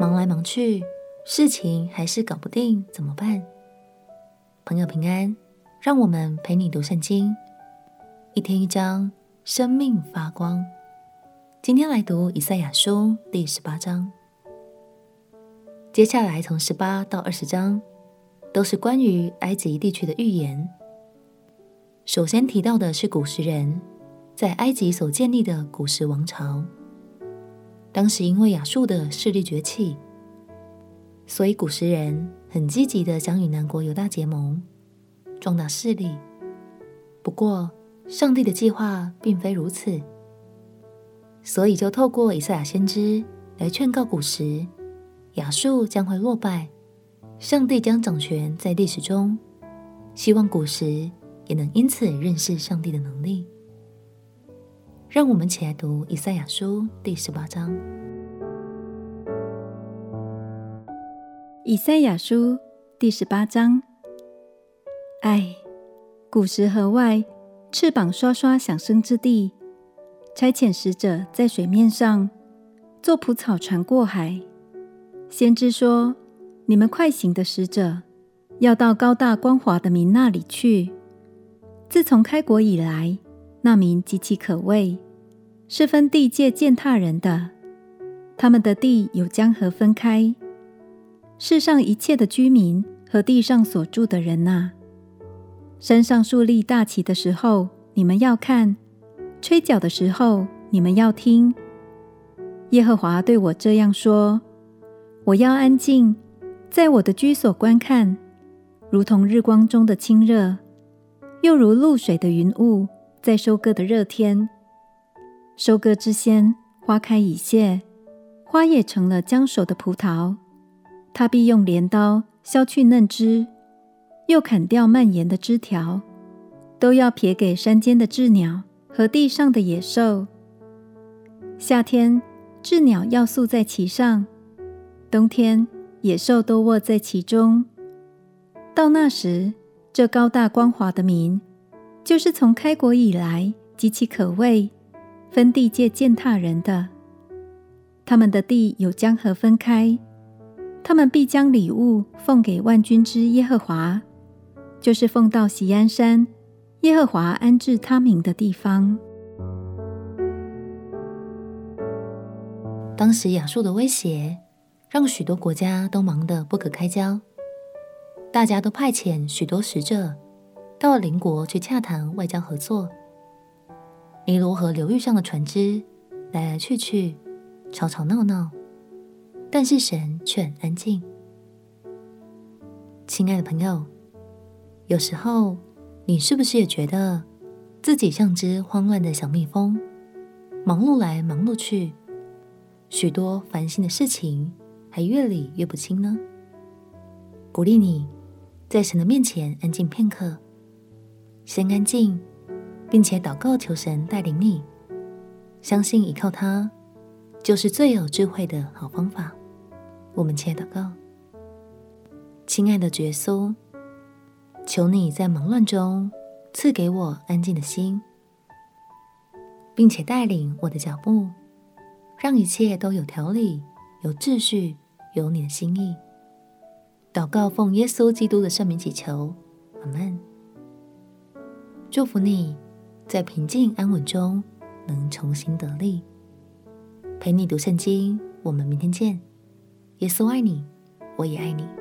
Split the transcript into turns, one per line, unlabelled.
忙来忙去，事情还是搞不定，怎么办？朋友平安，让我们陪你读圣经，一天一章，生命发光。今天来读以赛亚书第十八章，接下来从十八到二十章，都是关于埃及地区的预言。首先提到的是古时人在埃及所建立的古时王朝。当时因为亚述的势力崛起，所以古时人很积极的想与南国犹大结盟，壮大势力。不过，上帝的计划并非如此，所以就透过以赛亚先知来劝告古时，亚述将会落败，上帝将掌权在历史中，希望古时也能因此认识上帝的能力。让我们起来读以赛亚书第十八章。
以赛亚书第十八章。唉，古时河外，翅膀刷刷响声之地，差遣使者在水面上，做蒲草船过海。先知说：“你们快行的使者，要到高大光华的民那里去。自从开国以来。”那民极其可畏，是分地界践踏人的。他们的地有江河分开。世上一切的居民和地上所住的人呐、啊，山上竖立大旗的时候，你们要看；吹角的时候，你们要听。耶和华对我这样说：我要安静，在我的居所观看，如同日光中的清热，又如露水的云雾。在收割的热天，收割之先，花开已谢，花也成了将熟的葡萄。他必用镰刀削去嫩枝，又砍掉蔓延的枝条，都要撇给山间的雉鸟和地上的野兽。夏天，雉鸟要宿在其上；冬天，野兽都卧在其中。到那时，这高大光滑的民。就是从开国以来极其可畏，分地界践踏人的。他们的地有江河分开，他们必将礼物奉给万军之耶和华，就是奉到锡安山，耶和华安置他名的地方。
当时亚述的威胁，让许多国家都忙得不可开交，大家都派遣许多使者。到了邻国去洽谈外交合作，尼罗河流域上的船只来来去去，吵吵闹闹，但是神却很安静。亲爱的朋友，有时候你是不是也觉得自己像只慌乱的小蜜蜂，忙碌来忙碌去，许多烦心的事情还越理越不清呢？鼓励你在神的面前安静片刻。先安静，并且祷告求神带领你，相信依靠他就是最有智慧的好方法。我们且祷告，亲爱的耶稣，求你在忙乱中赐给我安静的心，并且带领我的脚步，让一切都有条理、有秩序、有你的心意。祷告奉耶稣基督的圣名祈求，阿门。祝福你在平静安稳中能重新得力。陪你读圣经，我们明天见。耶稣爱你，我也爱你。